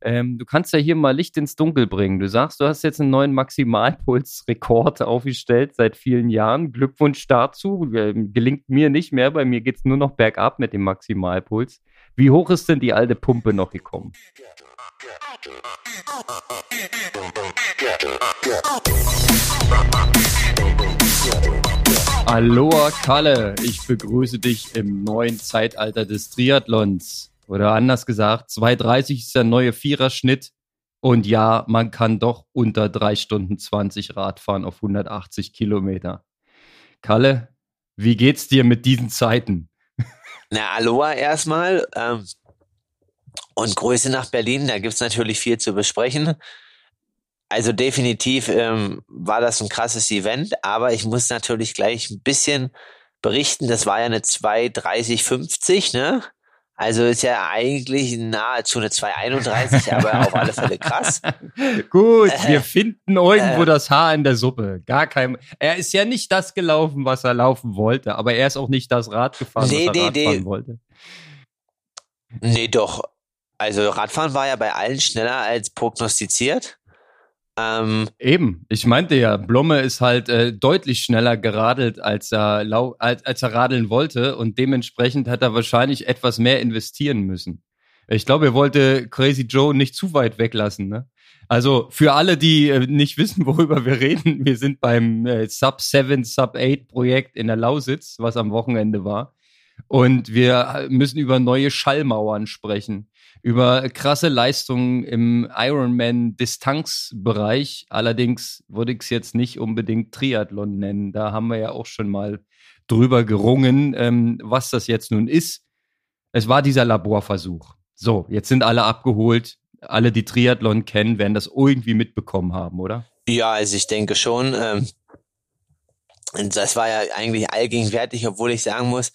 Ähm, du kannst ja hier mal Licht ins Dunkel bringen. Du sagst, du hast jetzt einen neuen Maximalpulsrekord aufgestellt seit vielen Jahren. Glückwunsch dazu. Ähm, gelingt mir nicht mehr. Bei mir geht es nur noch bergab mit dem Maximalpuls. Wie hoch ist denn die alte Pumpe noch gekommen? Aloha Kalle, ich begrüße dich im neuen Zeitalter des Triathlons. Oder anders gesagt, 2,30 ist der neue Viererschnitt. Und ja, man kann doch unter 3 Stunden 20 Rad fahren auf 180 Kilometer. Kalle, wie geht's dir mit diesen Zeiten? Na, Aloha erstmal. Ähm, und Grüße nach Berlin. Da gibt's natürlich viel zu besprechen. Also definitiv ähm, war das ein krasses Event, aber ich muss natürlich gleich ein bisschen berichten. Das war ja eine 2,30,50, ne? Also ist ja eigentlich nahezu eine 231, aber auf alle Fälle krass. Gut, äh, wir finden irgendwo äh, das Haar in der Suppe. Gar kein. Er ist ja nicht das gelaufen, was er laufen wollte, aber er ist auch nicht das Rad gefahren, nee, was er nee, Rad nee. fahren wollte. Nee, doch. Also Radfahren war ja bei allen schneller als prognostiziert. Ähm, Eben, ich meinte ja, Blumme ist halt äh, deutlich schneller geradelt, als er, lau als, als er radeln wollte und dementsprechend hat er wahrscheinlich etwas mehr investieren müssen. Ich glaube, er wollte Crazy Joe nicht zu weit weglassen. Ne? Also für alle, die äh, nicht wissen, worüber wir reden, wir sind beim äh, Sub 7, Sub 8 Projekt in der Lausitz, was am Wochenende war. Und wir müssen über neue Schallmauern sprechen über krasse Leistungen im Ironman-Distanzbereich. Allerdings würde ich es jetzt nicht unbedingt Triathlon nennen. Da haben wir ja auch schon mal drüber gerungen, ähm, was das jetzt nun ist. Es war dieser Laborversuch. So, jetzt sind alle abgeholt. Alle, die Triathlon kennen, werden das irgendwie mitbekommen haben, oder? Ja, also ich denke schon. Ähm, das war ja eigentlich allgegenwärtig, obwohl ich sagen muss,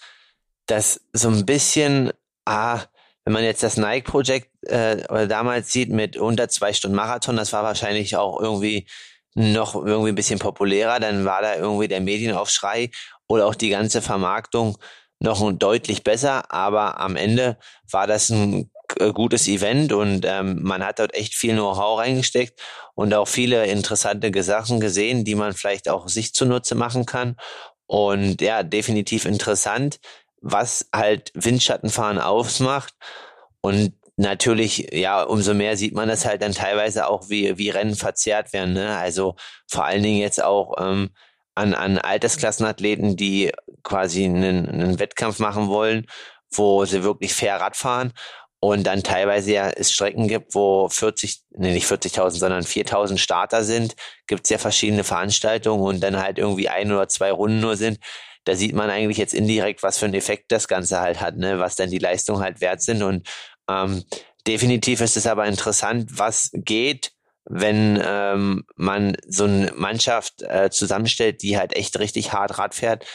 dass so ein bisschen, ah, wenn man jetzt das Nike-Projekt äh, oder damals sieht mit unter zwei Stunden Marathon, das war wahrscheinlich auch irgendwie noch irgendwie ein bisschen populärer, dann war da irgendwie der Medienaufschrei oder auch die ganze Vermarktung noch deutlich besser, aber am Ende war das ein äh, gutes Event und ähm, man hat dort echt viel Know-how reingesteckt und auch viele interessante Sachen gesehen, die man vielleicht auch sich zunutze machen kann. Und ja, definitiv interessant was halt Windschattenfahren ausmacht. Und natürlich, ja, umso mehr sieht man das halt dann teilweise auch, wie, wie Rennen verzerrt werden. Ne? Also vor allen Dingen jetzt auch ähm, an, an Altersklassenathleten, die quasi einen, einen Wettkampf machen wollen, wo sie wirklich fair Rad fahren und dann teilweise ja es Strecken gibt, wo 40, nee, nicht 40.000, sondern 4.000 Starter sind, gibt es ja verschiedene Veranstaltungen und dann halt irgendwie ein oder zwei Runden nur sind da sieht man eigentlich jetzt indirekt, was für einen Effekt das Ganze halt hat, ne? was dann die Leistungen halt wert sind. Und ähm, definitiv ist es aber interessant, was geht, wenn ähm, man so eine Mannschaft äh, zusammenstellt, die halt echt richtig hart Rad fährt,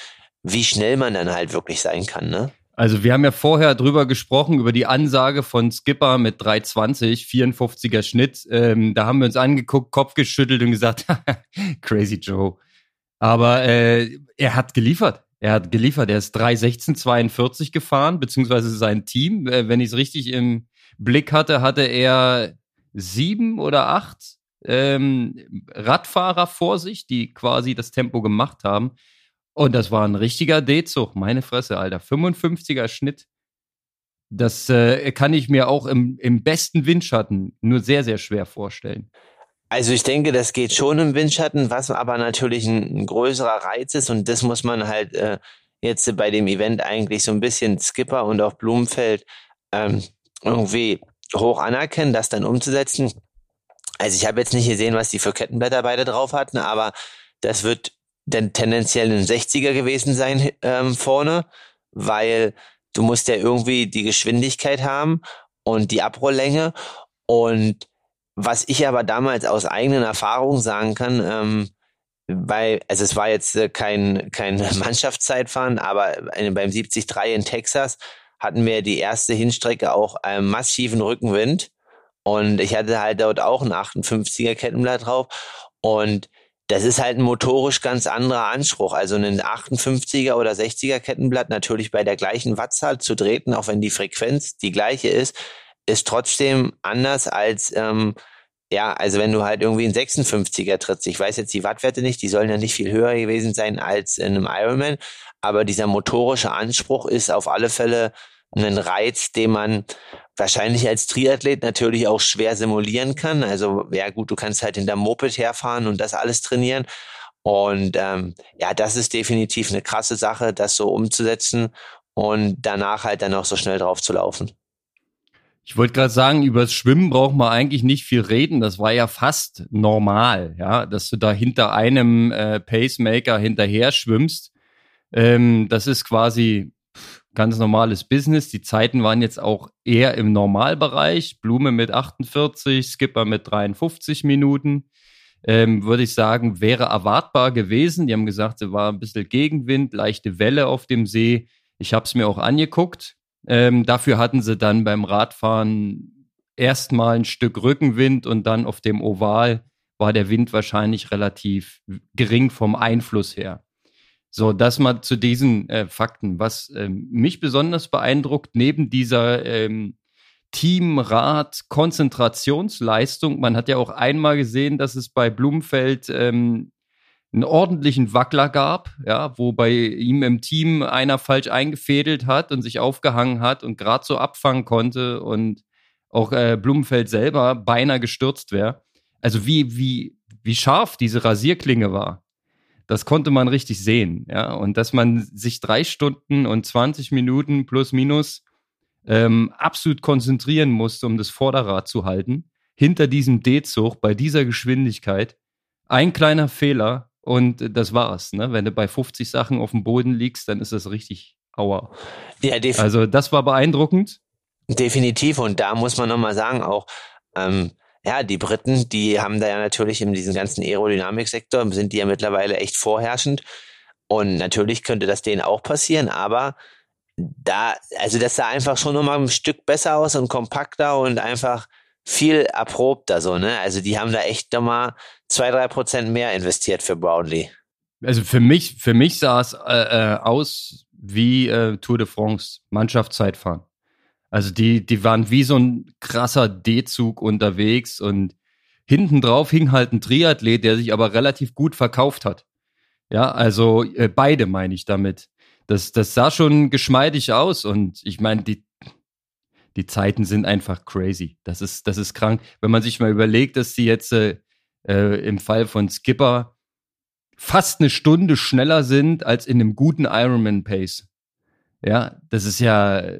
wie schnell man dann halt wirklich sein kann, ne? Also wir haben ja vorher drüber gesprochen, über die Ansage von Skipper mit 320, 54er Schnitt. Ähm, da haben wir uns angeguckt, Kopf geschüttelt und gesagt, crazy Joe. Aber äh, er hat geliefert. Er hat geliefert. Er ist 3.16.42 gefahren, beziehungsweise sein Team. Äh, wenn ich es richtig im Blick hatte, hatte er sieben oder acht ähm, Radfahrer vor sich, die quasi das Tempo gemacht haben. Und das war ein richtiger D-Zug. Meine Fresse, Alter. 55er Schnitt. Das äh, kann ich mir auch im, im besten Windschatten nur sehr, sehr schwer vorstellen. Also ich denke, das geht schon im Windschatten, was aber natürlich ein, ein größerer Reiz ist und das muss man halt äh, jetzt bei dem Event eigentlich so ein bisschen Skipper und auch Blumenfeld ähm, irgendwie hoch anerkennen, das dann umzusetzen. Also ich habe jetzt nicht gesehen, was die für Kettenblätter beide drauf hatten, aber das wird dann tendenziell ein 60er gewesen sein ähm, vorne, weil du musst ja irgendwie die Geschwindigkeit haben und die Abrolllänge und was ich aber damals aus eigenen Erfahrungen sagen kann, ähm, weil, also es war jetzt äh, kein, kein Mannschaftszeitfahren, aber beim 73 in Texas hatten wir die erste Hinstrecke auch einen massiven Rückenwind. Und ich hatte halt dort auch ein 58er Kettenblatt drauf. Und das ist halt ein motorisch ganz anderer Anspruch. Also ein 58er oder 60er Kettenblatt natürlich bei der gleichen Wattzahl zu treten, auch wenn die Frequenz die gleiche ist, ist trotzdem anders als, ähm, ja, also wenn du halt irgendwie einen 56er trittst. Ich weiß jetzt die Wattwerte nicht, die sollen ja nicht viel höher gewesen sein als in einem Ironman, aber dieser motorische Anspruch ist auf alle Fälle ein Reiz, den man wahrscheinlich als Triathlet natürlich auch schwer simulieren kann. Also ja gut, du kannst halt in der Moped herfahren und das alles trainieren. Und ähm, ja, das ist definitiv eine krasse Sache, das so umzusetzen und danach halt dann auch so schnell drauf zu laufen. Ich wollte gerade sagen, über das Schwimmen braucht man eigentlich nicht viel reden. Das war ja fast normal, ja, dass du da hinter einem äh, Pacemaker hinterher schwimmst. Ähm, das ist quasi ganz normales Business. Die Zeiten waren jetzt auch eher im Normalbereich. Blume mit 48, Skipper mit 53 Minuten. Ähm, würde ich sagen, wäre erwartbar gewesen. Die haben gesagt, es war ein bisschen Gegenwind, leichte Welle auf dem See. Ich habe es mir auch angeguckt. Ähm, dafür hatten sie dann beim Radfahren erstmal ein Stück Rückenwind und dann auf dem Oval war der Wind wahrscheinlich relativ gering vom Einfluss her. So, das mal zu diesen äh, Fakten. Was ähm, mich besonders beeindruckt, neben dieser ähm, Teamrat Konzentrationsleistung, man hat ja auch einmal gesehen, dass es bei Blumenfeld ähm, einen ordentlichen Wackler gab, ja, wo bei ihm im Team einer falsch eingefädelt hat und sich aufgehangen hat und gerade so abfangen konnte und auch äh, Blumenfeld selber beinahe gestürzt wäre. Also wie, wie, wie scharf diese Rasierklinge war. Das konnte man richtig sehen, ja. Und dass man sich drei Stunden und 20 Minuten plus minus ähm, absolut konzentrieren musste, um das Vorderrad zu halten, hinter diesem D-Zug bei dieser Geschwindigkeit. Ein kleiner Fehler und das war's. Ne? Wenn du bei 50 Sachen auf dem Boden liegst, dann ist das richtig aua. Ja, also das war beeindruckend. Definitiv. Und da muss man nochmal sagen, auch ähm, ja, die Briten, die haben da ja natürlich in diesem ganzen Aerodynamiksektor, sind die ja mittlerweile echt vorherrschend. Und natürlich könnte das denen auch passieren, aber da, also das sah einfach schon nochmal ein Stück besser aus und kompakter und einfach viel erprobter so, ne? Also die haben da echt nochmal zwei, drei Prozent mehr investiert für Brownlee. Also für mich, für mich sah es äh, äh, aus wie äh, Tour de France, Mannschaftszeitfahren. Also die, die waren wie so ein krasser D-Zug unterwegs und hinten drauf hing halt ein Triathlet, der sich aber relativ gut verkauft hat. Ja, also äh, beide meine ich damit. Das, das sah schon geschmeidig aus und ich meine, die, die Zeiten sind einfach crazy. Das ist, das ist krank. Wenn man sich mal überlegt, dass sie jetzt äh, äh, im Fall von Skipper fast eine Stunde schneller sind als in einem guten Ironman Pace. Ja, das ist ja,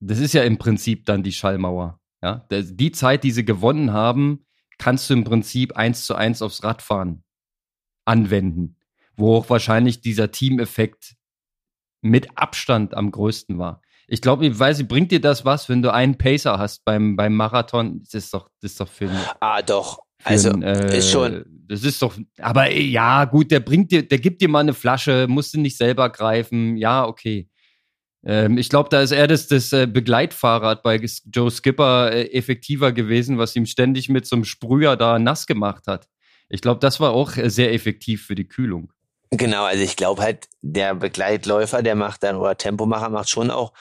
das ist ja im Prinzip dann die Schallmauer. Ja, die Zeit, die sie gewonnen haben, kannst du im Prinzip eins zu eins aufs Radfahren anwenden, wo auch wahrscheinlich dieser Teameffekt mit Abstand am größten war. Ich glaube, ich weiß, bringt dir das was, wenn du einen Pacer hast beim, beim Marathon? Das ist doch, das ist doch für Ah, doch. Also, einen, äh, ist schon. Das ist doch, aber ja, gut, der bringt dir, der gibt dir mal eine Flasche, musst du nicht selber greifen. Ja, okay. Ähm, ich glaube, da ist eher das, das äh, Begleitfahrrad bei Joe Skipper äh, effektiver gewesen, was ihm ständig mit so einem Sprüher da nass gemacht hat. Ich glaube, das war auch äh, sehr effektiv für die Kühlung. Genau, also ich glaube halt, der Begleitläufer, der macht dann, oder Tempomacher macht schon auch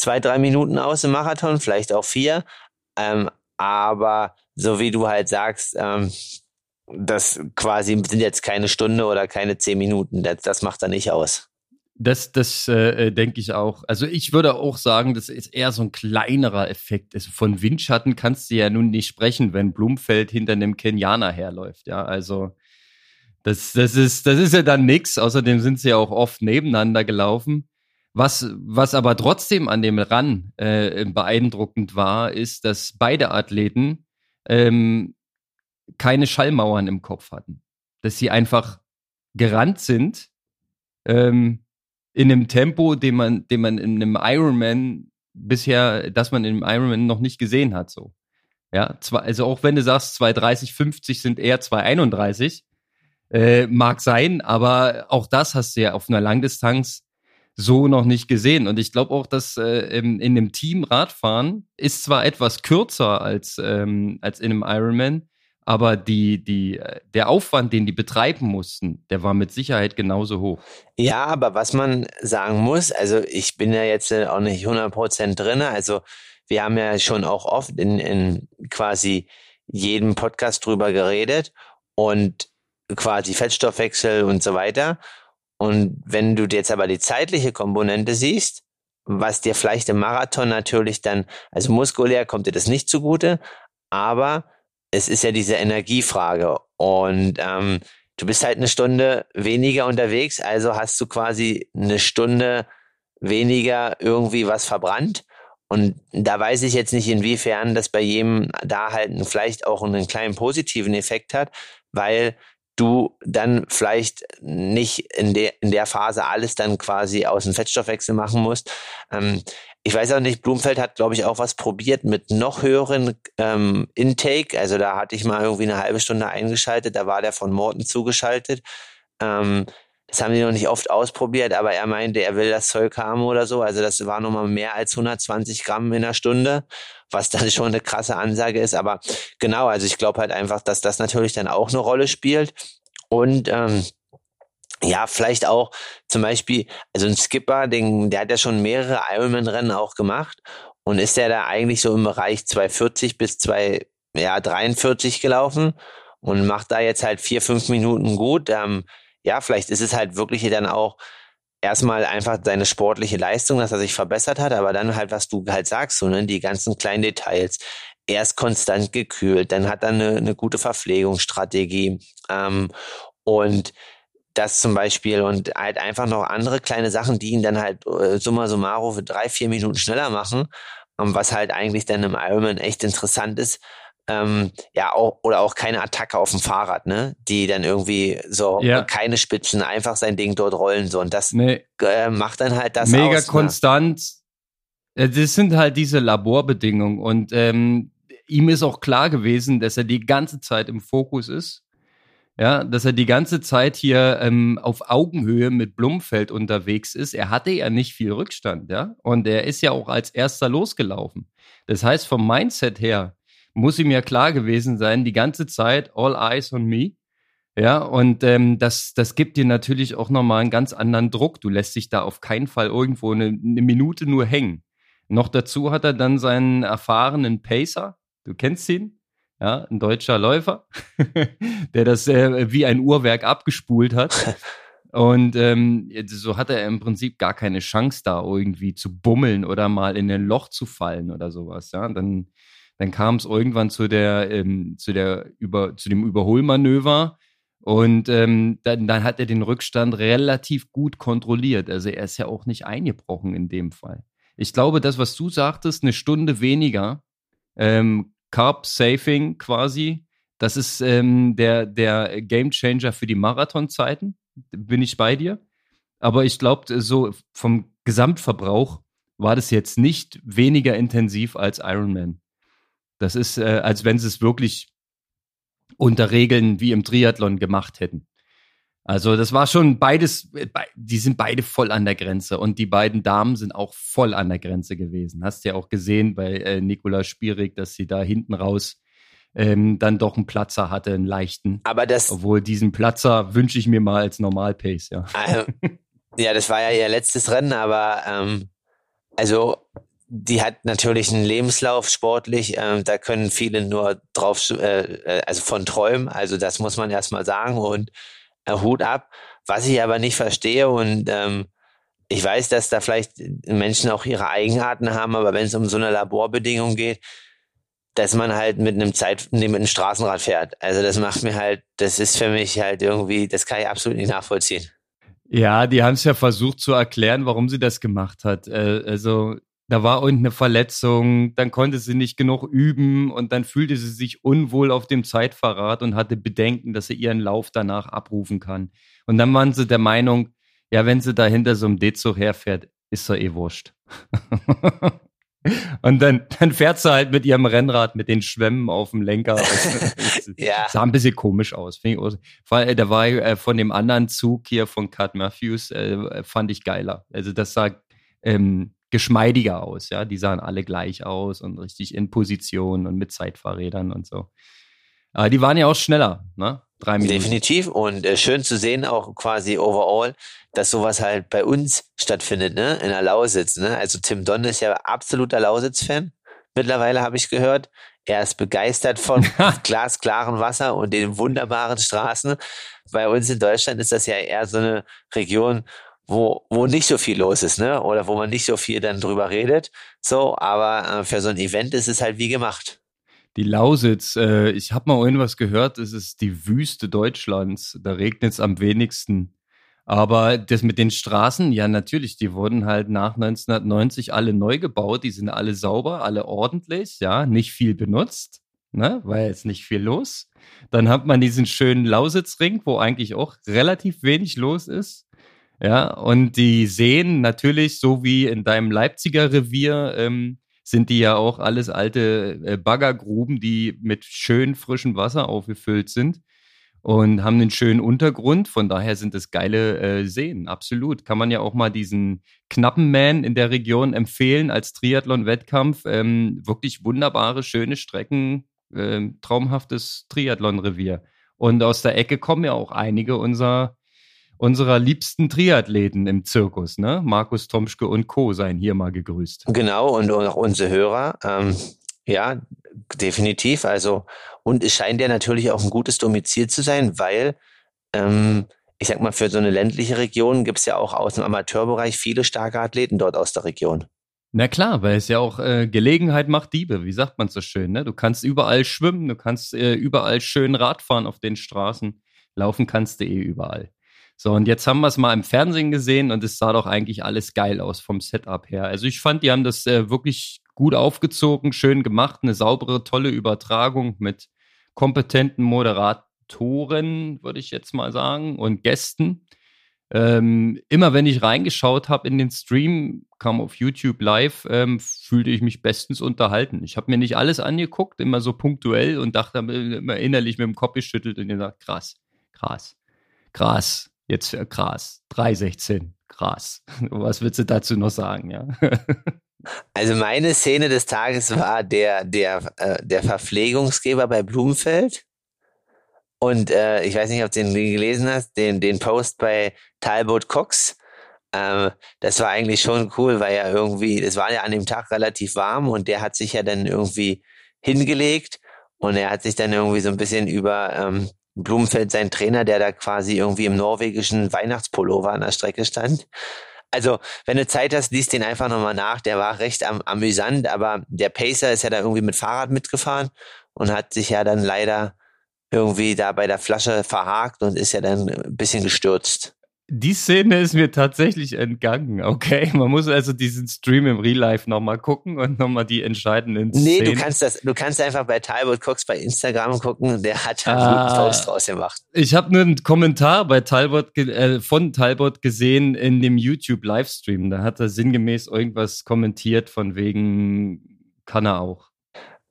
zwei, drei Minuten aus im Marathon, vielleicht auch vier. Ähm, aber so wie du halt sagst, ähm, das quasi sind jetzt keine Stunde oder keine zehn Minuten. Das, das macht er nicht aus. Das, das äh, äh, denke ich auch. Also ich würde auch sagen, das ist eher so ein kleinerer Effekt. Also von Windschatten kannst du ja nun nicht sprechen, wenn Blumfeld hinter einem Kenianer herläuft. Ja, also das, das ist, das ist ja dann nix. Außerdem sind sie ja auch oft nebeneinander gelaufen. Was, was aber trotzdem an dem Run äh, beeindruckend war, ist, dass beide Athleten ähm, keine Schallmauern im Kopf hatten. Dass sie einfach gerannt sind ähm, in einem Tempo, den man, den man in einem Ironman bisher, dass man in einem Ironman noch nicht gesehen hat, so. Ja, zwar, also auch wenn du sagst, 230, 50 sind eher 231, äh, mag sein, aber auch das hast du ja auf einer Langdistanz so noch nicht gesehen. Und ich glaube auch, dass äh, in, in dem Team Radfahren ist zwar etwas kürzer als, ähm, als in einem Ironman, aber die, die, der Aufwand, den die betreiben mussten, der war mit Sicherheit genauso hoch. Ja, aber was man sagen muss, also ich bin ja jetzt auch nicht 100% drin, also wir haben ja schon auch oft in, in quasi jedem Podcast drüber geredet und quasi Fettstoffwechsel und so weiter. Und wenn du jetzt aber die zeitliche Komponente siehst, was dir vielleicht im Marathon natürlich dann, also muskulär kommt dir das nicht zugute, aber es ist ja diese Energiefrage und ähm, du bist halt eine Stunde weniger unterwegs, also hast du quasi eine Stunde weniger irgendwie was verbrannt. Und da weiß ich jetzt nicht, inwiefern das bei jedem da halt vielleicht auch einen kleinen positiven Effekt hat, weil du dann vielleicht nicht in der, in der Phase alles dann quasi aus dem Fettstoffwechsel machen musst. Ähm, ich weiß auch nicht, Blumfeld hat, glaube ich, auch was probiert mit noch höheren ähm, Intake. Also da hatte ich mal irgendwie eine halbe Stunde eingeschaltet, da war der von Morten zugeschaltet. Ähm, das haben die noch nicht oft ausprobiert, aber er meinte, er will das Zeug haben oder so. Also das war nochmal mehr als 120 Gramm in der Stunde, was dann schon eine krasse Ansage ist. Aber genau, also ich glaube halt einfach, dass das natürlich dann auch eine Rolle spielt. Und ähm, ja, vielleicht auch zum Beispiel, also ein Skipper, den, der hat ja schon mehrere Ironman-Rennen auch gemacht und ist der da eigentlich so im Bereich 240 bis 2, ja, 43 gelaufen und macht da jetzt halt vier, fünf Minuten gut. Ähm, ja, vielleicht ist es halt wirklich dann auch erstmal einfach seine sportliche Leistung, dass er sich verbessert hat, aber dann halt, was du halt sagst, so, ne, die ganzen kleinen Details. Er ist konstant gekühlt, dann hat er eine, eine gute Verpflegungsstrategie ähm, und das zum Beispiel und halt einfach noch andere kleine Sachen, die ihn dann halt äh, summa summarum für drei, vier Minuten schneller machen, ähm, was halt eigentlich dann im Ironman echt interessant ist, ähm, ja, auch, oder auch keine Attacke auf dem Fahrrad, ne? Die dann irgendwie so ja. keine Spitzen, einfach sein Ding dort rollen so. Und das nee. äh, macht dann halt das Mega aus, ne? konstant. Ne? Das sind halt diese Laborbedingungen. Und ähm, ihm ist auch klar gewesen, dass er die ganze Zeit im Fokus ist. Ja, dass er die ganze Zeit hier ähm, auf Augenhöhe mit Blumfeld unterwegs ist. Er hatte ja nicht viel Rückstand, ja. Und er ist ja auch als erster losgelaufen. Das heißt, vom Mindset her muss ihm ja klar gewesen sein, die ganze Zeit, all eyes on me. Ja, und ähm, das, das gibt dir natürlich auch nochmal einen ganz anderen Druck. Du lässt dich da auf keinen Fall irgendwo eine, eine Minute nur hängen. Noch dazu hat er dann seinen erfahrenen Pacer, du kennst ihn, ja, ein deutscher Läufer, der das äh, wie ein Uhrwerk abgespult hat. Und ähm, so hat er im Prinzip gar keine Chance da irgendwie zu bummeln oder mal in ein Loch zu fallen oder sowas. Ja, dann dann kam es irgendwann zu der, ähm, zu der über, zu dem Überholmanöver. Und ähm, dann, dann hat er den Rückstand relativ gut kontrolliert. Also er ist ja auch nicht eingebrochen in dem Fall. Ich glaube, das, was du sagtest, eine Stunde weniger, ähm, Carb Saving quasi, das ist ähm, der, der Game Changer für die Marathonzeiten. Bin ich bei dir. Aber ich glaube, so vom Gesamtverbrauch war das jetzt nicht weniger intensiv als Ironman. Das ist, äh, als wenn sie es wirklich unter Regeln wie im Triathlon gemacht hätten. Also das war schon beides, äh, die sind beide voll an der Grenze und die beiden Damen sind auch voll an der Grenze gewesen. Hast ja auch gesehen bei äh, Nikola Spierig, dass sie da hinten raus ähm, dann doch einen Platzer hatte, einen leichten. Aber das, obwohl diesen Platzer wünsche ich mir mal als Normalpace, ja. Also, ja, das war ja ihr letztes Rennen, aber ähm, also die hat natürlich einen Lebenslauf sportlich, äh, da können viele nur drauf, äh, äh, also von träumen, also das muss man erstmal sagen und äh, Hut ab. Was ich aber nicht verstehe und ähm, ich weiß, dass da vielleicht Menschen auch ihre Eigenarten haben, aber wenn es um so eine Laborbedingung geht, dass man halt mit einem Zeit, mit einem Straßenrad fährt. Also das macht mir halt, das ist für mich halt irgendwie, das kann ich absolut nicht nachvollziehen. Ja, die haben es ja versucht zu erklären, warum sie das gemacht hat. Äh, also da war irgendeine Verletzung, dann konnte sie nicht genug üben und dann fühlte sie sich unwohl auf dem Zeitverrat und hatte Bedenken, dass sie ihren Lauf danach abrufen kann. Und dann waren sie der Meinung, ja, wenn sie da hinter so einem D-Zug herfährt, ist sie eh wurscht. und dann, dann fährt sie halt mit ihrem Rennrad mit den Schwämmen auf dem Lenker. ja. Sah ein bisschen komisch aus. Weil, da war äh, von dem anderen Zug hier von Cut Matthews, äh, fand ich geiler. Also das sah ähm, geschmeidiger aus, ja. Die sahen alle gleich aus und richtig in Position und mit Zeitfahrrädern und so. Aber die waren ja auch schneller, ne? Drei Minuten. Definitiv und äh, schön zu sehen auch quasi overall, dass sowas halt bei uns stattfindet, ne? In der Lausitz, ne? Also Tim Donne ist ja absoluter Lausitz-Fan. mittlerweile habe ich gehört. Er ist begeistert von glasklaren Wasser und den wunderbaren Straßen. Bei uns in Deutschland ist das ja eher so eine Region, wo, wo nicht so viel los ist, ne? Oder wo man nicht so viel dann drüber redet. So, aber äh, für so ein Event ist es halt wie gemacht. Die Lausitz, äh, ich habe mal irgendwas gehört, es ist die Wüste Deutschlands. Da regnet es am wenigsten. Aber das mit den Straßen, ja, natürlich, die wurden halt nach 1990 alle neu gebaut. Die sind alle sauber, alle ordentlich, ja, nicht viel benutzt, ne, weil jetzt nicht viel los. Dann hat man diesen schönen Lausitzring, wo eigentlich auch relativ wenig los ist. Ja, und die Seen natürlich, so wie in deinem Leipziger Revier, ähm, sind die ja auch alles alte äh, Baggergruben, die mit schön frischem Wasser aufgefüllt sind und haben einen schönen Untergrund. Von daher sind es geile äh, Seen, absolut. Kann man ja auch mal diesen knappen Man in der Region empfehlen als Triathlon-Wettkampf. Ähm, wirklich wunderbare, schöne Strecken, äh, traumhaftes Triathlon-Revier. Und aus der Ecke kommen ja auch einige unserer unserer liebsten Triathleten im Zirkus, ne? Markus Tomschke und Co. seien hier mal gegrüßt. Genau, und auch unsere Hörer. Ähm, ja, definitiv. Also, und es scheint ja natürlich auch ein gutes Domizil zu sein, weil, ähm, ich sag mal, für so eine ländliche Region gibt es ja auch aus dem Amateurbereich viele starke Athleten dort aus der Region. Na klar, weil es ja auch äh, Gelegenheit macht Diebe, wie sagt man so schön, ne? Du kannst überall schwimmen, du kannst äh, überall schön Radfahren auf den Straßen, laufen kannst du eh überall. So, und jetzt haben wir es mal im Fernsehen gesehen und es sah doch eigentlich alles geil aus vom Setup her. Also ich fand, die haben das äh, wirklich gut aufgezogen, schön gemacht, eine saubere, tolle Übertragung mit kompetenten Moderatoren, würde ich jetzt mal sagen, und Gästen. Ähm, immer wenn ich reingeschaut habe in den Stream, kam auf YouTube live, ähm, fühlte ich mich bestens unterhalten. Ich habe mir nicht alles angeguckt, immer so punktuell und dachte immer innerlich mit dem Kopf geschüttelt und gesagt, krass, krass, krass, Jetzt für Gras. 3,16. Gras. Was willst du dazu noch sagen, ja? Also meine Szene des Tages war der, der, äh, der Verpflegungsgeber bei Blumenfeld. Und äh, ich weiß nicht, ob du den gelesen hast, den, den Post bei Talbot Cox. Ähm, das war eigentlich schon cool, weil ja irgendwie, es war ja an dem Tag relativ warm und der hat sich ja dann irgendwie hingelegt und er hat sich dann irgendwie so ein bisschen über ähm, Blumenfeld sein Trainer, der da quasi irgendwie im norwegischen Weihnachtspullover an der Strecke stand. Also, wenn du Zeit hast, liest den einfach nochmal nach. Der war recht am, amüsant, aber der Pacer ist ja da irgendwie mit Fahrrad mitgefahren und hat sich ja dann leider irgendwie da bei der Flasche verhakt und ist ja dann ein bisschen gestürzt. Die Szene ist mir tatsächlich entgangen, okay? Man muss also diesen Stream im Real Life nochmal gucken und nochmal die entscheidenden Szenen. Nee, du kannst das, du kannst einfach bei Talbot Cox bei Instagram gucken, der hat da ah, guten Post draus gemacht. Ich habe nur einen Kommentar bei Talbot, äh, von Talbot gesehen in dem YouTube Livestream. Da hat er sinngemäß irgendwas kommentiert von wegen, kann er auch.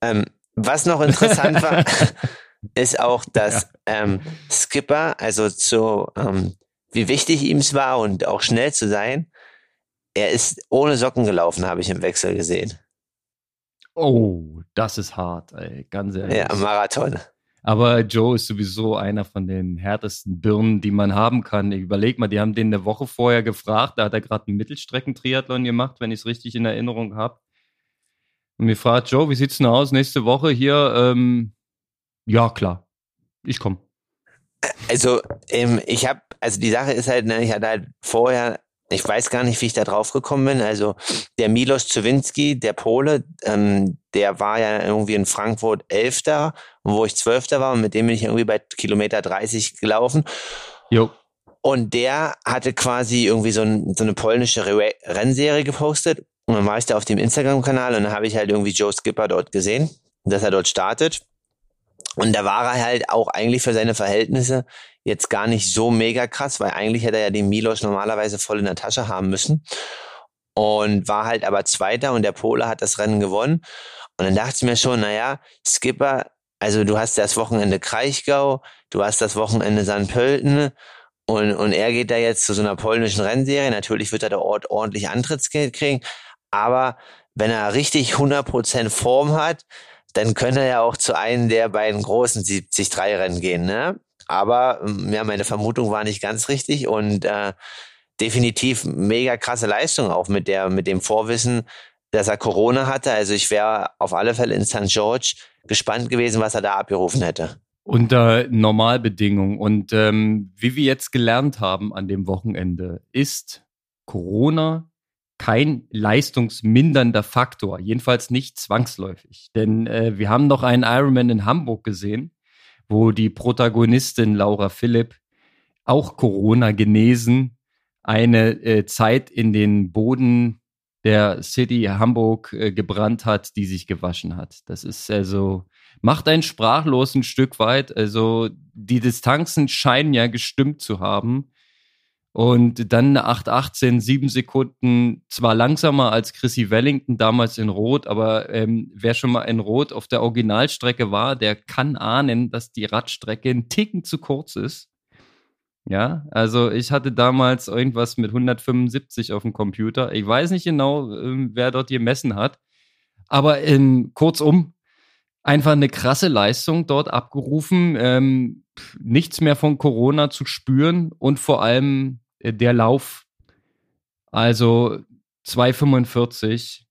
Ähm, was noch interessant war, ist auch, dass ja. ähm, Skipper, also zu, ähm, wie wichtig ihm es war und auch schnell zu sein. Er ist ohne Socken gelaufen, habe ich im Wechsel gesehen. Oh, das ist hart, ey, ganz ehrlich. Ja, Marathon. Aber Joe ist sowieso einer von den härtesten Birnen, die man haben kann. Ich überleg mal, die haben den eine Woche vorher gefragt, da hat er gerade einen Mittelstreckentriathlon gemacht, wenn ich es richtig in Erinnerung habe. Und mir fragt, Joe, wie sieht's denn aus nächste Woche hier? Ähm, ja, klar, ich komme. Also, ähm, ich habe, also die Sache ist halt, ne, ich hatte halt vorher, ich weiß gar nicht, wie ich da drauf gekommen bin. Also der Milos Czewinski, der Pole, ähm, der war ja irgendwie in Frankfurt Elfter, wo ich Zwölfter war und mit dem bin ich irgendwie bei Kilometer 30 gelaufen. Jo. Und der hatte quasi irgendwie so, ein, so eine polnische Re Rennserie gepostet. Und dann war ich da auf dem Instagram-Kanal und dann habe ich halt irgendwie Joe Skipper dort gesehen, dass er dort startet. Und da war er halt auch eigentlich für seine Verhältnisse jetzt gar nicht so mega krass, weil eigentlich hätte er ja den Milos normalerweise voll in der Tasche haben müssen. Und war halt aber Zweiter und der Pole hat das Rennen gewonnen. Und dann dachte ich mir schon, naja, Skipper, also du hast das Wochenende Kraichgau, du hast das Wochenende St. Pölten und, und er geht da jetzt zu so einer polnischen Rennserie. Natürlich wird er da Ort ordentlich Antrittsgeld kriegen, aber wenn er richtig 100% Form hat, dann könnte er ja auch zu einem der beiden großen 73-Rennen gehen, ne? Aber ähm, ja, meine Vermutung war nicht ganz richtig und äh, definitiv mega krasse Leistung auch mit der, mit dem Vorwissen, dass er Corona hatte. Also ich wäre auf alle Fälle in St. George gespannt gewesen, was er da abgerufen hätte. Unter Normalbedingungen. Und ähm, wie wir jetzt gelernt haben an dem Wochenende, ist Corona kein leistungsmindernder Faktor, jedenfalls nicht zwangsläufig. Denn äh, wir haben noch einen Ironman in Hamburg gesehen, wo die Protagonistin Laura Philipp auch Corona genesen eine äh, Zeit in den Boden der City Hamburg äh, gebrannt hat, die sich gewaschen hat. Das ist also, macht einen sprachlos ein Stück weit. Also die Distanzen scheinen ja gestimmt zu haben. Und dann eine 8,18, sieben Sekunden, zwar langsamer als Chrissy Wellington damals in Rot, aber ähm, wer schon mal in Rot auf der Originalstrecke war, der kann ahnen, dass die Radstrecke ein Ticken zu kurz ist. Ja, also ich hatte damals irgendwas mit 175 auf dem Computer. Ich weiß nicht genau, ähm, wer dort gemessen hat. Aber ähm, kurzum, einfach eine krasse Leistung dort abgerufen. Ähm, nichts mehr von Corona zu spüren und vor allem äh, der Lauf. Also 2,45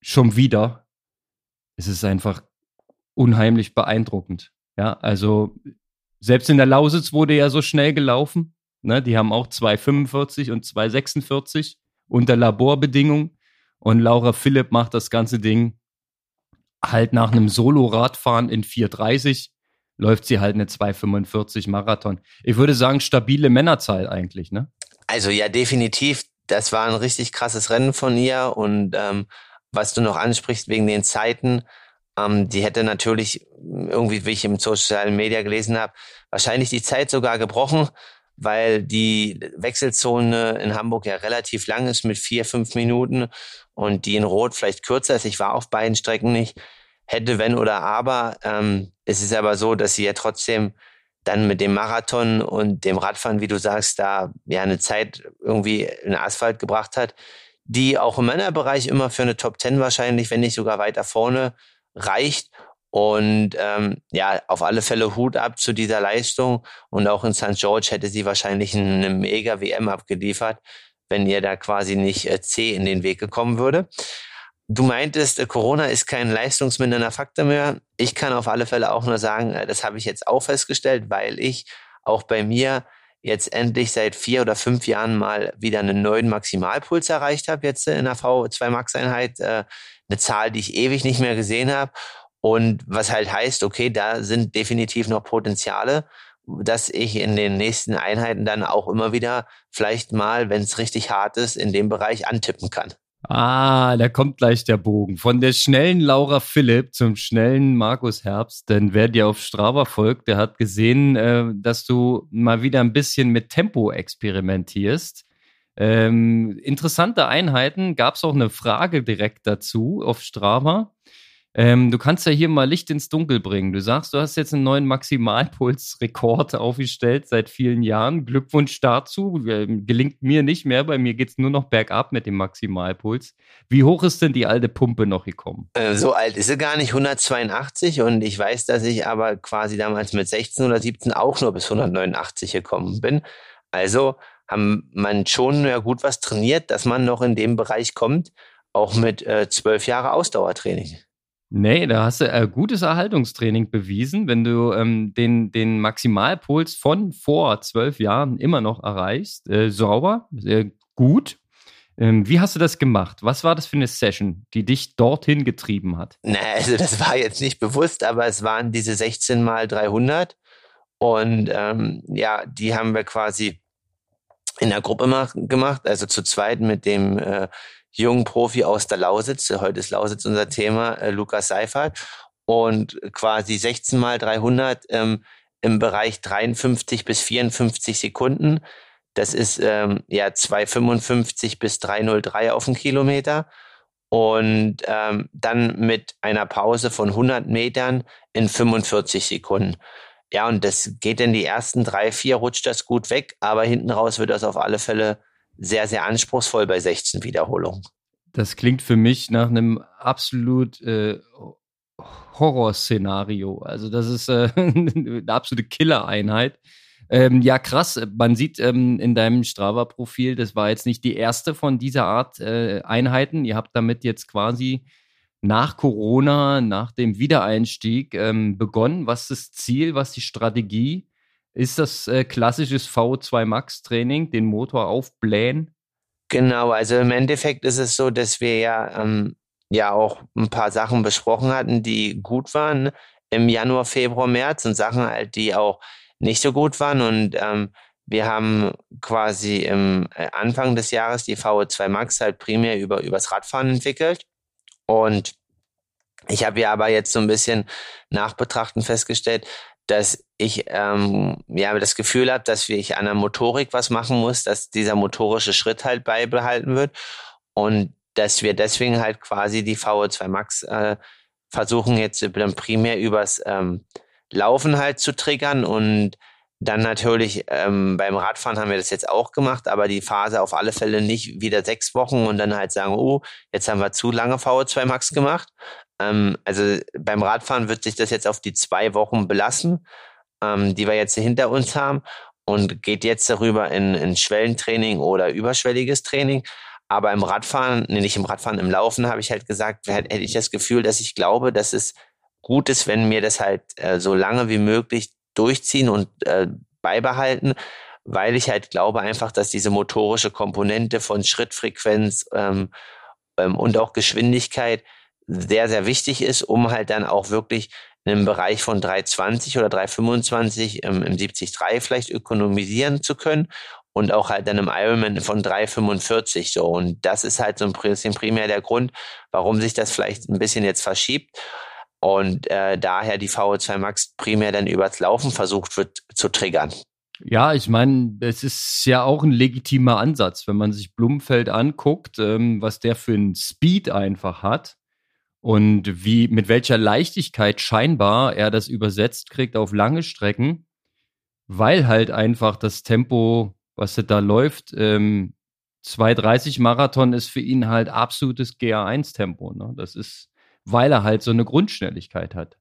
schon wieder. Es ist einfach unheimlich beeindruckend. Ja, also selbst in der Lausitz wurde ja so schnell gelaufen. Ne? Die haben auch 2,45 und 2,46 unter Laborbedingungen. Und Laura Philipp macht das ganze Ding halt nach einem Solo-Radfahren in 4,30 läuft sie halt eine 2,45 Marathon. Ich würde sagen, stabile Männerzahl eigentlich, ne? Also ja, definitiv. Das war ein richtig krasses Rennen von ihr. Und ähm, was du noch ansprichst wegen den Zeiten, ähm, die hätte natürlich irgendwie, wie ich im sozialen Media gelesen habe, wahrscheinlich die Zeit sogar gebrochen, weil die Wechselzone in Hamburg ja relativ lang ist mit vier, fünf Minuten und die in Rot vielleicht kürzer ist. Ich war auf beiden Strecken nicht. Hätte, wenn oder aber. Ähm, es ist aber so, dass sie ja trotzdem dann mit dem Marathon und dem Radfahren, wie du sagst, da ja eine Zeit irgendwie in Asphalt gebracht hat, die auch im Männerbereich immer für eine Top Ten wahrscheinlich, wenn nicht sogar weiter vorne reicht. Und ähm, ja, auf alle Fälle Hut ab zu dieser Leistung. Und auch in St. George hätte sie wahrscheinlich eine mega WM abgeliefert, wenn ihr da quasi nicht äh, C in den Weg gekommen würde. Du meintest, äh, Corona ist kein leistungsmindernder Faktor mehr. Ich kann auf alle Fälle auch nur sagen, äh, das habe ich jetzt auch festgestellt, weil ich auch bei mir jetzt endlich seit vier oder fünf Jahren mal wieder einen neuen Maximalpuls erreicht habe, jetzt in der V2 Max Einheit. Äh, eine Zahl, die ich ewig nicht mehr gesehen habe. Und was halt heißt, okay, da sind definitiv noch Potenziale, dass ich in den nächsten Einheiten dann auch immer wieder vielleicht mal, wenn es richtig hart ist, in dem Bereich antippen kann. Ah, da kommt gleich der Bogen. Von der schnellen Laura Philipp zum schnellen Markus Herbst. Denn wer dir auf Strava folgt, der hat gesehen, äh, dass du mal wieder ein bisschen mit Tempo experimentierst. Ähm, interessante Einheiten. Gab es auch eine Frage direkt dazu auf Strava. Ähm, du kannst ja hier mal Licht ins Dunkel bringen. Du sagst, du hast jetzt einen neuen Maximalpuls-Rekord aufgestellt seit vielen Jahren. Glückwunsch dazu. Ähm, gelingt mir nicht mehr. Bei mir geht es nur noch bergab mit dem Maximalpuls. Wie hoch ist denn die alte Pumpe noch gekommen? Äh, so alt ist sie gar nicht, 182. Und ich weiß, dass ich aber quasi damals mit 16 oder 17 auch nur bis 189 gekommen bin. Also haben man schon ja gut was trainiert, dass man noch in dem Bereich kommt, auch mit äh, zwölf Jahre Ausdauertraining. Nee, da hast du äh, gutes Erhaltungstraining bewiesen, wenn du ähm, den, den Maximalpuls von vor zwölf Jahren immer noch erreichst. Äh, sauber, sehr gut. Ähm, wie hast du das gemacht? Was war das für eine Session, die dich dorthin getrieben hat? Na, also das war jetzt nicht bewusst, aber es waren diese 16 mal 300 und ähm, ja, die haben wir quasi in der Gruppe gemacht, also zu zweit mit dem äh, jungen Profi aus der Lausitz. Heute ist Lausitz unser Thema, äh, Lukas Seifert. Und quasi 16 mal 300 ähm, im Bereich 53 bis 54 Sekunden. Das ist ähm, ja 2,55 bis 3,03 auf den Kilometer. Und ähm, dann mit einer Pause von 100 Metern in 45 Sekunden. Ja, und das geht in die ersten drei, vier, rutscht das gut weg, aber hinten raus wird das auf alle Fälle sehr, sehr anspruchsvoll bei 16 Wiederholungen. Das klingt für mich nach einem absolut äh, Horrorszenario. Also das ist äh, eine absolute Killereinheit. Ähm, ja, krass. Man sieht ähm, in deinem Strava-Profil, das war jetzt nicht die erste von dieser Art äh, Einheiten. Ihr habt damit jetzt quasi nach Corona, nach dem Wiedereinstieg ähm, begonnen. Was ist das Ziel, was ist die Strategie? Ist das äh, klassisches VO2 Max Training, den Motor aufblähen? Genau, also im Endeffekt ist es so, dass wir ja, ähm, ja auch ein paar Sachen besprochen hatten, die gut waren im Januar, Februar, März und Sachen halt, die auch nicht so gut waren. Und ähm, wir haben quasi im äh, Anfang des Jahres die VO2 Max halt primär über übers Radfahren entwickelt. Und ich habe ja aber jetzt so ein bisschen nachbetrachten festgestellt, dass ich ähm, ja das Gefühl habe, dass ich an der Motorik was machen muss, dass dieser motorische Schritt halt beibehalten wird und dass wir deswegen halt quasi die VO2 Max äh, versuchen jetzt primär übers ähm, Laufen halt zu triggern und dann natürlich ähm, beim Radfahren haben wir das jetzt auch gemacht, aber die Phase auf alle Fälle nicht wieder sechs Wochen und dann halt sagen, oh, jetzt haben wir zu lange VO2 Max gemacht. Ähm, also beim Radfahren wird sich das jetzt auf die zwei Wochen belassen, ähm, die wir jetzt hinter uns haben und geht jetzt darüber in, in Schwellentraining oder überschwelliges Training. Aber im Radfahren, nee, nicht im Radfahren, im Laufen habe ich halt gesagt, hätte ich das Gefühl, dass ich glaube, dass es gut ist, wenn wir das halt äh, so lange wie möglich durchziehen und äh, beibehalten, weil ich halt glaube einfach, dass diese motorische Komponente von Schrittfrequenz ähm, ähm, und auch Geschwindigkeit sehr, sehr wichtig ist, um halt dann auch wirklich einem Bereich von 320 oder 325 ähm, im 73 vielleicht ökonomisieren zu können und auch halt dann im Ironman von 345 so. Und das ist halt so ein bisschen primär der Grund, warum sich das vielleicht ein bisschen jetzt verschiebt und äh, daher die VO2 Max primär dann übers Laufen versucht wird zu triggern. Ja, ich meine, es ist ja auch ein legitimer Ansatz, wenn man sich Blumenfeld anguckt, ähm, was der für einen Speed einfach hat und wie mit welcher Leichtigkeit scheinbar er das übersetzt kriegt auf lange Strecken, weil halt einfach das Tempo, was da läuft, ähm, 230 Marathon ist für ihn halt absolutes GA1-Tempo. Ne? Das ist weil er halt so eine Grundschnelligkeit hat.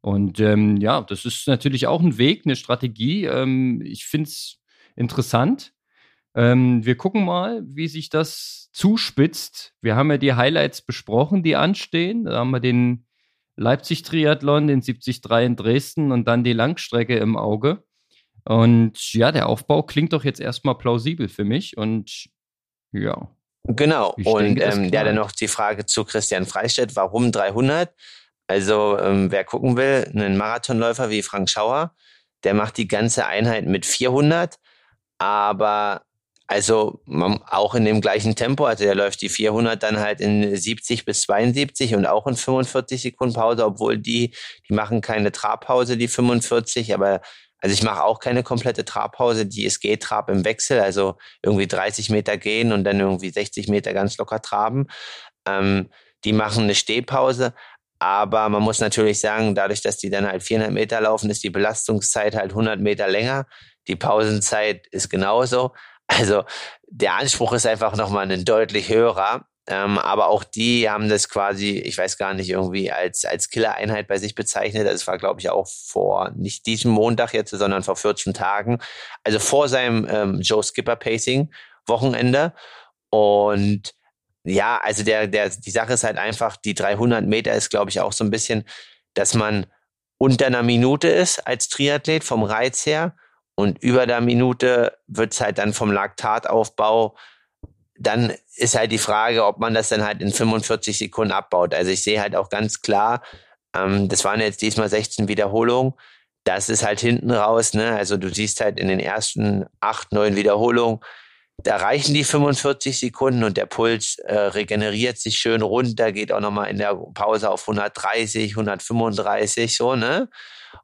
Und ähm, ja, das ist natürlich auch ein Weg, eine Strategie. Ähm, ich finde es interessant. Ähm, wir gucken mal, wie sich das zuspitzt. Wir haben ja die Highlights besprochen, die anstehen. Da haben wir den Leipzig-Triathlon, den 73 in Dresden und dann die Langstrecke im Auge. Und ja, der Aufbau klingt doch jetzt erstmal plausibel für mich. Und ja, Genau. Ich und denke, ähm, ja, dann noch die Frage zu Christian Freistedt, warum 300? Also ähm, wer gucken will, einen Marathonläufer wie Frank Schauer, der macht die ganze Einheit mit 400, aber also man, auch in dem gleichen Tempo, also der läuft die 400 dann halt in 70 bis 72 und auch in 45 Sekunden Pause, obwohl die, die machen keine Trabpause, die 45, aber also ich mache auch keine komplette Trabpause, die ist Gehtrab im Wechsel, also irgendwie 30 Meter gehen und dann irgendwie 60 Meter ganz locker traben. Ähm, die machen eine Stehpause, aber man muss natürlich sagen, dadurch, dass die dann halt 400 Meter laufen, ist die Belastungszeit halt 100 Meter länger. Die Pausenzeit ist genauso. Also der Anspruch ist einfach nochmal ein deutlich höherer. Ähm, aber auch die haben das quasi, ich weiß gar nicht, irgendwie als, als Killer-Einheit bei sich bezeichnet. Das war, glaube ich, auch vor nicht diesem Montag jetzt, sondern vor 14 Tagen. Also vor seinem ähm, Joe Skipper Pacing Wochenende. Und ja, also der, der, die Sache ist halt einfach, die 300 Meter ist, glaube ich, auch so ein bisschen, dass man unter einer Minute ist als Triathlet vom Reiz her. Und über der Minute wird es halt dann vom Laktataufbau dann ist halt die Frage, ob man das dann halt in 45 Sekunden abbaut. Also ich sehe halt auch ganz klar, ähm, das waren jetzt diesmal 16 Wiederholungen. Das ist halt hinten raus, ne? Also du siehst halt in den ersten acht, neun Wiederholungen, da reichen die 45 Sekunden und der Puls äh, regeneriert sich schön runter, geht auch nochmal in der Pause auf 130, 135, so, ne?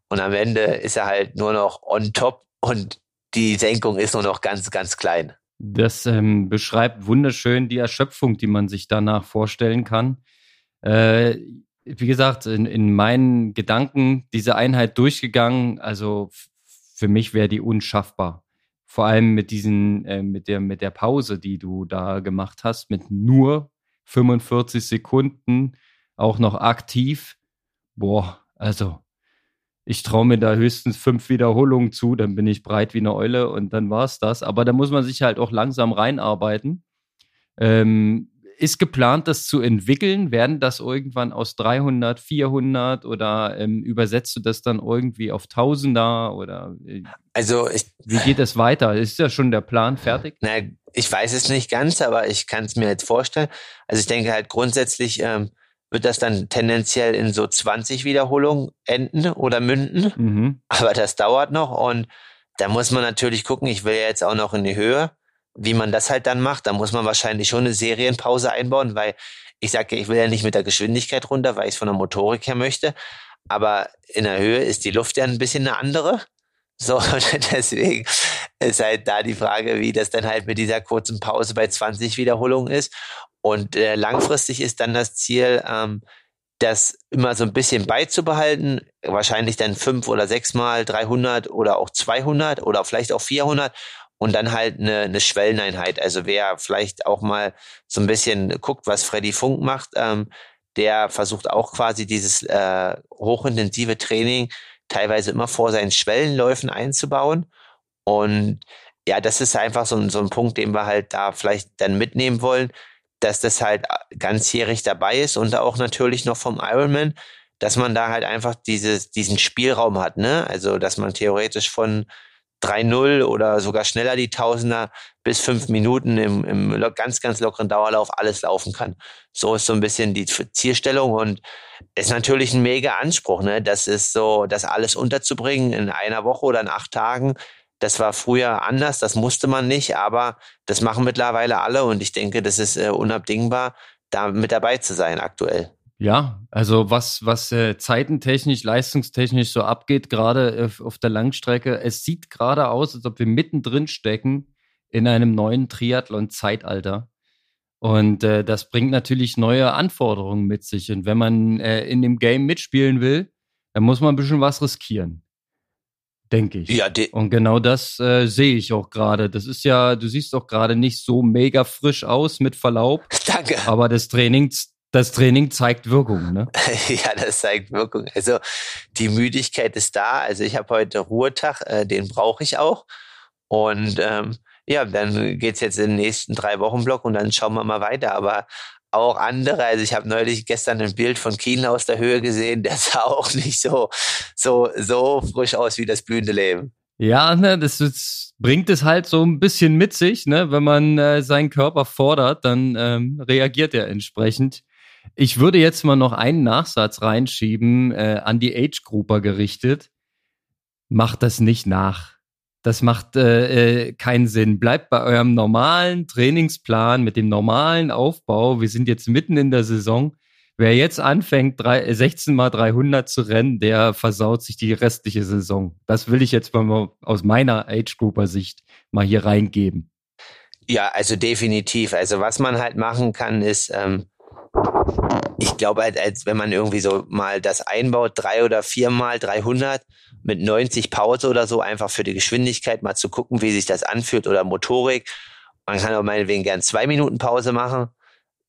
Und am Ende ist er halt nur noch on top und die Senkung ist nur noch ganz, ganz klein. Das ähm, beschreibt wunderschön die Erschöpfung, die man sich danach vorstellen kann. Äh, wie gesagt, in, in, meinen Gedanken diese Einheit durchgegangen. Also für mich wäre die unschaffbar. Vor allem mit diesen, äh, mit der, mit der Pause, die du da gemacht hast, mit nur 45 Sekunden, auch noch aktiv. Boah, also ich traue mir da höchstens fünf Wiederholungen zu, dann bin ich breit wie eine Eule und dann war's das. Aber da muss man sich halt auch langsam reinarbeiten. Ähm, ist geplant, das zu entwickeln? Werden das irgendwann aus 300, 400 oder ähm, übersetzt du das dann irgendwie auf Tausender oder? Äh, also ich, wie geht es weiter? Ist ja schon der Plan fertig? Na, ich weiß es nicht ganz, aber ich kann es mir jetzt vorstellen. Also ich denke halt grundsätzlich ähm, wird das dann tendenziell in so 20 Wiederholungen enden oder münden. Mhm. Aber das dauert noch und da muss man natürlich gucken. Ich will ja jetzt auch noch in die Höhe wie man das halt dann macht, da muss man wahrscheinlich schon eine Serienpause einbauen, weil ich sage, ich will ja nicht mit der Geschwindigkeit runter, weil ich es von der Motorik her möchte. Aber in der Höhe ist die Luft ja ein bisschen eine andere. So, deswegen ist halt da die Frage, wie das dann halt mit dieser kurzen Pause bei 20 Wiederholungen ist. Und äh, langfristig ist dann das Ziel, ähm, das immer so ein bisschen beizubehalten, wahrscheinlich dann fünf oder sechs Mal 300 oder auch 200 oder vielleicht auch 400 und dann halt eine, eine Schwelleneinheit. Also wer vielleicht auch mal so ein bisschen guckt, was Freddy Funk macht, ähm, der versucht auch quasi dieses äh, hochintensive Training teilweise immer vor seinen Schwellenläufen einzubauen. Und ja, das ist einfach so so ein Punkt, den wir halt da vielleicht dann mitnehmen wollen, dass das halt ganzjährig dabei ist und auch natürlich noch vom Ironman, dass man da halt einfach dieses, diesen Spielraum hat, ne? Also, dass man theoretisch von 3-0 oder sogar schneller die Tausender bis fünf Minuten im, im ganz, ganz lockeren Dauerlauf alles laufen kann. So ist so ein bisschen die Zielstellung und ist natürlich ein mega Anspruch, ne? Das ist so, das alles unterzubringen in einer Woche oder in acht Tagen. Das war früher anders, das musste man nicht, aber das machen mittlerweile alle und ich denke, das ist äh, unabdingbar, da mit dabei zu sein aktuell. Ja, also was, was äh, zeitentechnisch, leistungstechnisch so abgeht, gerade äh, auf der Langstrecke, es sieht gerade aus, als ob wir mittendrin stecken in einem neuen Triathlon-Zeitalter. Und äh, das bringt natürlich neue Anforderungen mit sich. Und wenn man äh, in dem Game mitspielen will, dann muss man ein bisschen was riskieren. Denke ich. Ja, und genau das äh, sehe ich auch gerade. Das ist ja, du siehst doch gerade nicht so mega frisch aus, mit Verlaub. Danke. Aber das Trainings, das Training zeigt Wirkung, ne? ja, das zeigt Wirkung. Also die Müdigkeit ist da. Also ich habe heute Ruhetag, äh, den brauche ich auch. Und ähm, ja, dann geht's jetzt in den nächsten drei Wochen Block und dann schauen wir mal weiter. Aber auch andere, also ich habe neulich gestern ein Bild von Kiel aus der Höhe gesehen, der sah auch nicht so, so, so frisch aus wie das blühende Leben. Ja, ne, das, das bringt es halt so ein bisschen mit sich, ne? Wenn man äh, seinen Körper fordert, dann ähm, reagiert er entsprechend. Ich würde jetzt mal noch einen Nachsatz reinschieben, äh, an die Age-Grouper gerichtet. Macht das nicht nach. Das macht äh, äh, keinen Sinn. Bleibt bei eurem normalen Trainingsplan mit dem normalen Aufbau. Wir sind jetzt mitten in der Saison. Wer jetzt anfängt, drei, 16 mal 300 zu rennen, der versaut sich die restliche Saison. Das will ich jetzt mal aus meiner Age-Grouper-Sicht mal hier reingeben. Ja, also definitiv. Also was man halt machen kann, ist ähm, ich glaube halt, als wenn man irgendwie so mal das einbaut, drei oder viermal 300 mit 90 Pause oder so, einfach für die Geschwindigkeit mal zu gucken, wie sich das anfühlt oder Motorik. Man kann auch meinetwegen gern zwei Minuten Pause machen.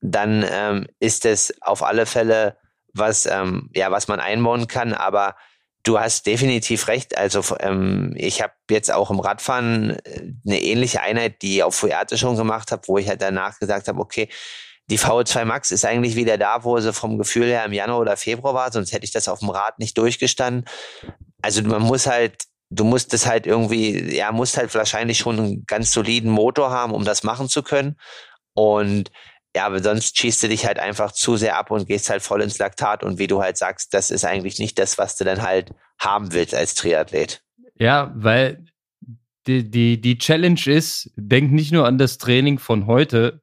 Dann ähm, ist es auf alle Fälle was, ähm, ja, was man einbauen kann. Aber du hast definitiv recht. Also ähm, ich habe jetzt auch im Radfahren äh, eine ähnliche Einheit, die ich auf Fuerte schon gemacht habe, wo ich halt danach gesagt habe, okay, die VO2 Max ist eigentlich wieder da, wo sie vom Gefühl her im Januar oder Februar war, sonst hätte ich das auf dem Rad nicht durchgestanden. Also man muss halt, du musst es halt irgendwie, ja, musst halt wahrscheinlich schon einen ganz soliden Motor haben, um das machen zu können. Und ja, aber sonst schießt du dich halt einfach zu sehr ab und gehst halt voll ins Laktat. Und wie du halt sagst, das ist eigentlich nicht das, was du dann halt haben willst als Triathlet. Ja, weil die, die, die Challenge ist, denk nicht nur an das Training von heute,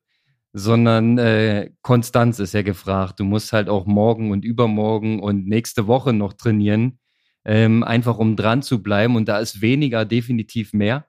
sondern äh, Konstanz ist ja gefragt. Du musst halt auch morgen und übermorgen und nächste Woche noch trainieren, ähm, einfach um dran zu bleiben. Und da ist weniger definitiv mehr.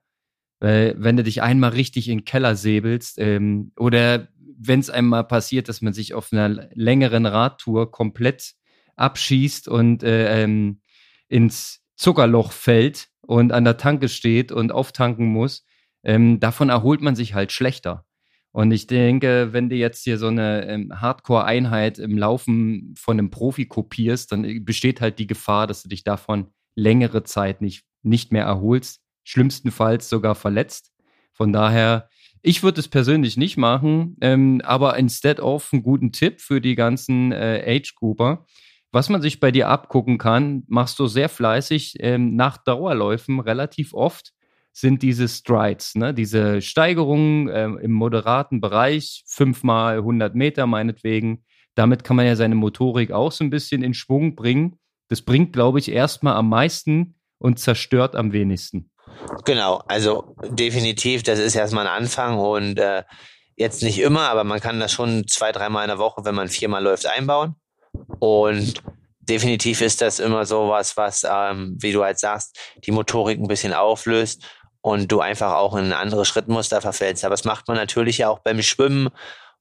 Weil wenn du dich einmal richtig in den Keller säbelst ähm, oder wenn es einmal passiert, dass man sich auf einer längeren Radtour komplett abschießt und äh, ähm, ins Zuckerloch fällt und an der Tanke steht und auftanken muss, ähm, davon erholt man sich halt schlechter. Und ich denke, wenn du jetzt hier so eine ähm, Hardcore-Einheit im Laufen von einem Profi kopierst, dann besteht halt die Gefahr, dass du dich davon längere Zeit nicht, nicht mehr erholst, schlimmstenfalls sogar verletzt. Von daher, ich würde es persönlich nicht machen, ähm, aber instead of einen guten Tipp für die ganzen äh, Age-Grouper. Was man sich bei dir abgucken kann, machst du sehr fleißig ähm, nach Dauerläufen relativ oft sind diese Strides, ne? diese Steigerungen ähm, im moderaten Bereich, fünfmal 100 Meter meinetwegen. Damit kann man ja seine Motorik auch so ein bisschen in Schwung bringen. Das bringt, glaube ich, erstmal am meisten und zerstört am wenigsten. Genau, also definitiv, das ist erstmal ein Anfang und äh, jetzt nicht immer, aber man kann das schon zwei, dreimal in der Woche, wenn man viermal läuft, einbauen. Und definitiv ist das immer so was, was, ähm, wie du halt sagst, die Motorik ein bisschen auflöst und du einfach auch in ein anderes Schrittmuster verfällst. Aber das macht man natürlich ja auch beim Schwimmen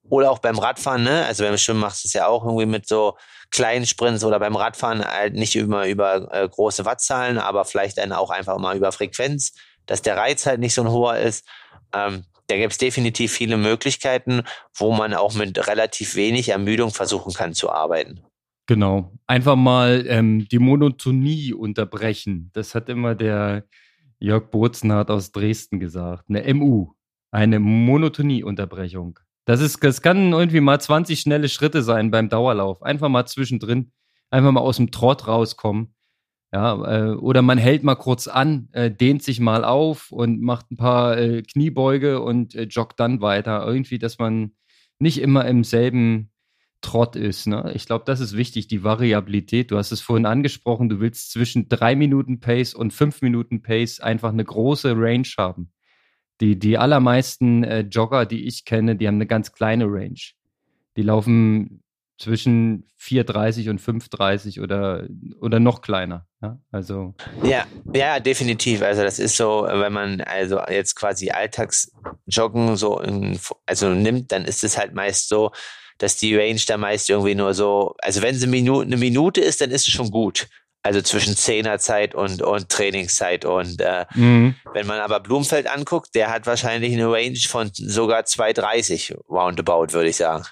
oder auch beim Radfahren, ne? Also beim Schwimmen machst du es ja auch irgendwie mit so kleinen Sprints oder beim Radfahren halt nicht immer über äh, große Wattzahlen, aber vielleicht dann auch einfach mal über Frequenz, dass der Reiz halt nicht so ein hoher ist. Ähm, da gibt es definitiv viele Möglichkeiten, wo man auch mit relativ wenig Ermüdung versuchen kann zu arbeiten. Genau. Einfach mal ähm, die Monotonie unterbrechen. Das hat immer der Jörg Bozenhardt aus Dresden gesagt. Eine MU. Eine Monotonieunterbrechung. Das ist, das kann irgendwie mal 20 schnelle Schritte sein beim Dauerlauf. Einfach mal zwischendrin, einfach mal aus dem Trott rauskommen. Ja, äh, oder man hält mal kurz an, äh, dehnt sich mal auf und macht ein paar äh, Kniebeuge und äh, joggt dann weiter. Irgendwie, dass man nicht immer im selben Trott ist. Ne? Ich glaube, das ist wichtig, die Variabilität. Du hast es vorhin angesprochen, du willst zwischen drei Minuten Pace und fünf Minuten Pace einfach eine große Range haben. Die, die allermeisten äh, Jogger, die ich kenne, die haben eine ganz kleine Range. Die laufen zwischen 4,30 und 5,30 oder, oder noch kleiner. Ja, also. Ja, ja, definitiv. Also das ist so, wenn man also jetzt quasi Alltagsjoggen so in, also nimmt, dann ist es halt meist so, dass die Range da meist irgendwie nur so, also wenn sie Minute, eine Minute ist, dann ist es schon gut. Also zwischen Zehnerzeit und, und Trainingszeit. Und äh, mhm. wenn man aber Blumfeld anguckt, der hat wahrscheinlich eine Range von sogar 2,30 roundabout, würde ich sagen.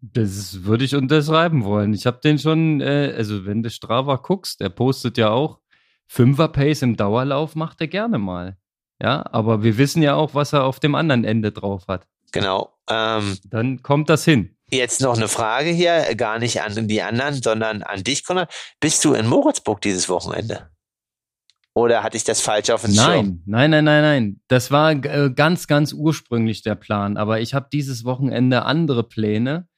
Das würde ich unterschreiben wollen. Ich habe den schon, äh, also wenn du Strava guckst, der postet ja auch Fünfer Pace im Dauerlauf, macht er gerne mal. Ja, aber wir wissen ja auch, was er auf dem anderen Ende drauf hat. Genau. Ähm, Dann kommt das hin. Jetzt noch eine Frage hier, gar nicht an die anderen, sondern an dich, Konrad. Bist du in Moritzburg dieses Wochenende? Oder hatte ich das falsch auf dem nein, Schirm? Nein, nein, nein, nein. Das war äh, ganz, ganz ursprünglich der Plan. Aber ich habe dieses Wochenende andere Pläne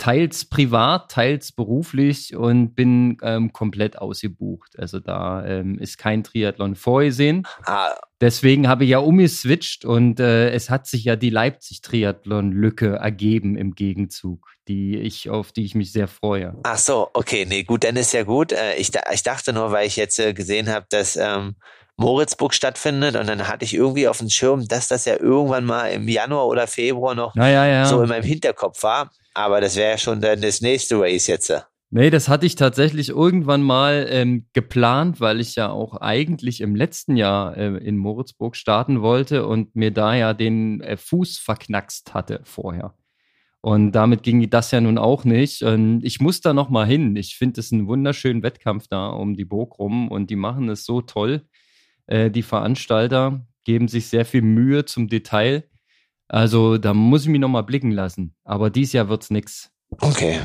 teils privat, teils beruflich und bin ähm, komplett ausgebucht. Also da ähm, ist kein Triathlon vorgesehen. Ah. Deswegen habe ich ja umgeswitcht und äh, es hat sich ja die Leipzig-Triathlon-Lücke ergeben im Gegenzug, die ich, auf die ich mich sehr freue. Ach so, okay, nee, gut, dann ist ja gut. Äh, ich, ich dachte nur, weil ich jetzt äh, gesehen habe, dass ähm, Moritzburg stattfindet und dann hatte ich irgendwie auf dem Schirm, dass das ja irgendwann mal im Januar oder Februar noch ja, ja, ja. so in meinem Hinterkopf war. Aber das wäre schon dann das nächste Race jetzt. Nee, das hatte ich tatsächlich irgendwann mal ähm, geplant, weil ich ja auch eigentlich im letzten Jahr äh, in Moritzburg starten wollte und mir da ja den äh, Fuß verknackst hatte vorher. Und damit ging das ja nun auch nicht. Und ich muss da noch mal hin. Ich finde es einen wunderschönen Wettkampf da um die Burg rum und die machen es so toll. Äh, die Veranstalter geben sich sehr viel Mühe zum Detail. Also da muss ich mich nochmal blicken lassen. Aber dieses Jahr wird's nix. Okay.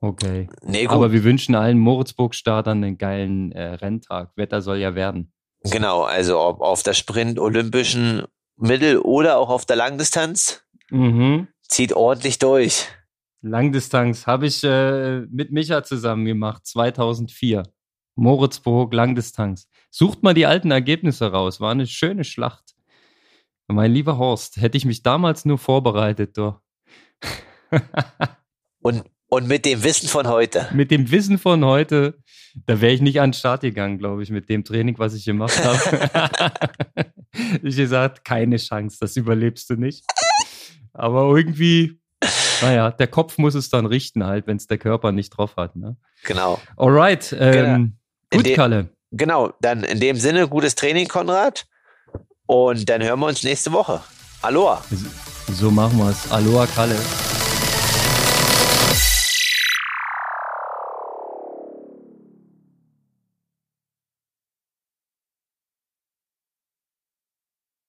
Okay. Nee, gut. Aber wir wünschen allen Moritzburg-Startern einen geilen äh, Renntag. Wetter soll ja werden. Genau, also ob auf der Sprint olympischen Mittel oder auch auf der Langdistanz. Mhm. Zieht ordentlich durch. Langdistanz habe ich äh, mit Micha zusammen gemacht, 2004. Moritzburg, Langdistanz. Sucht mal die alten Ergebnisse raus. War eine schöne Schlacht. Mein lieber Horst, hätte ich mich damals nur vorbereitet, doch. und, und mit dem Wissen von heute. Mit dem Wissen von heute, da wäre ich nicht an den Start gegangen, glaube ich, mit dem Training, was ich gemacht habe. ich gesagt, keine Chance, das überlebst du nicht. Aber irgendwie, naja, der Kopf muss es dann richten halt, wenn es der Körper nicht drauf hat. Ne? Genau. Alright, ähm, genau. gut, Kalle. Genau, dann in dem Sinne, gutes Training, Konrad. Und dann hören wir uns nächste Woche. Aloha. So machen wir es. Aloha, Kalle.